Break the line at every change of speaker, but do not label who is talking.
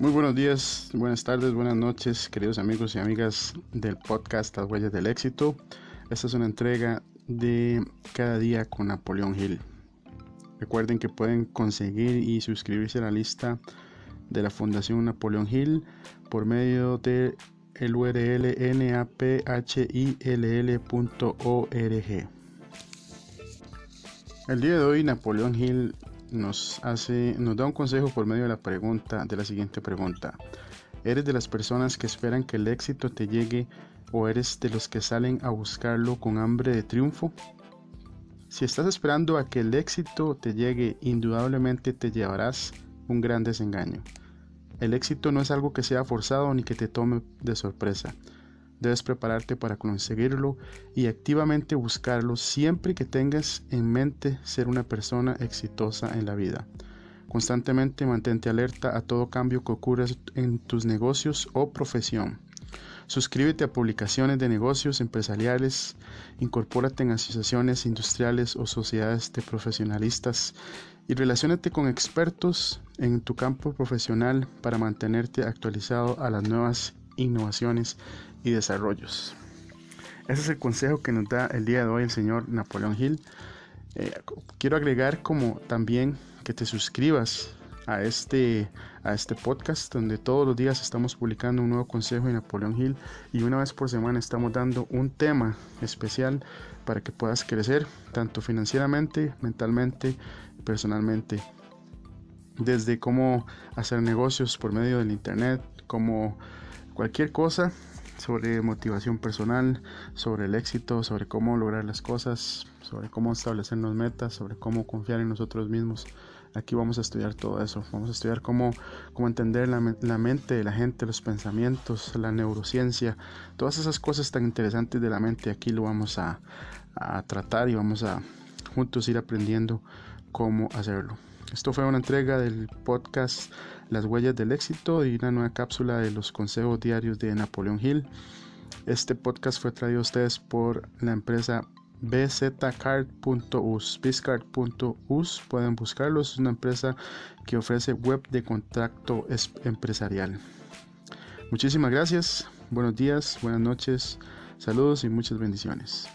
Muy buenos días, buenas tardes, buenas noches, queridos amigos y amigas del podcast Las Huellas del Éxito. Esta es una entrega de cada día con Napoleón Hill. Recuerden que pueden conseguir y suscribirse a la lista de la Fundación Napoleón Hill por medio de el URL naphil.org. El día de hoy Napoleón Hill nos hace nos da un consejo por medio de la pregunta de la siguiente pregunta. ¿Eres de las personas que esperan que el éxito te llegue o eres de los que salen a buscarlo con hambre de triunfo? Si estás esperando a que el éxito te llegue, indudablemente te llevarás un gran desengaño. El éxito no es algo que sea forzado ni que te tome de sorpresa. Debes prepararte para conseguirlo y activamente buscarlo siempre que tengas en mente ser una persona exitosa en la vida. Constantemente mantente alerta a todo cambio que ocurra en tus negocios o profesión. Suscríbete a publicaciones de negocios empresariales, incorpórate en asociaciones industriales o sociedades de profesionalistas y relacionate con expertos en tu campo profesional para mantenerte actualizado a las nuevas innovaciones y desarrollos. Ese es el consejo que nos da el día de hoy el señor Napoleón Hill. Eh, quiero agregar como también que te suscribas a este, a este podcast donde todos los días estamos publicando un nuevo consejo de Napoleón Hill y una vez por semana estamos dando un tema especial para que puedas crecer tanto financieramente, mentalmente, personalmente. Desde cómo hacer negocios por medio del internet, como cualquier cosa sobre motivación personal, sobre el éxito, sobre cómo lograr las cosas, sobre cómo establecernos metas, sobre cómo confiar en nosotros mismos. Aquí vamos a estudiar todo eso, vamos a estudiar cómo, cómo entender la, mente de la gente, los pensamientos, la neurociencia, todas esas cosas tan interesantes de la mente. Aquí lo vamos a, a tratar y vamos a juntos ir aprendiendo cómo hacerlo. Esto fue una entrega del podcast Las huellas del éxito y una nueva cápsula de los consejos diarios de Napoleón Hill. Este podcast fue traído a ustedes por la empresa bzcard.us, bizcard.us, pueden buscarlo, es una empresa que ofrece web de contacto empresarial. Muchísimas gracias, buenos días, buenas noches, saludos y muchas bendiciones.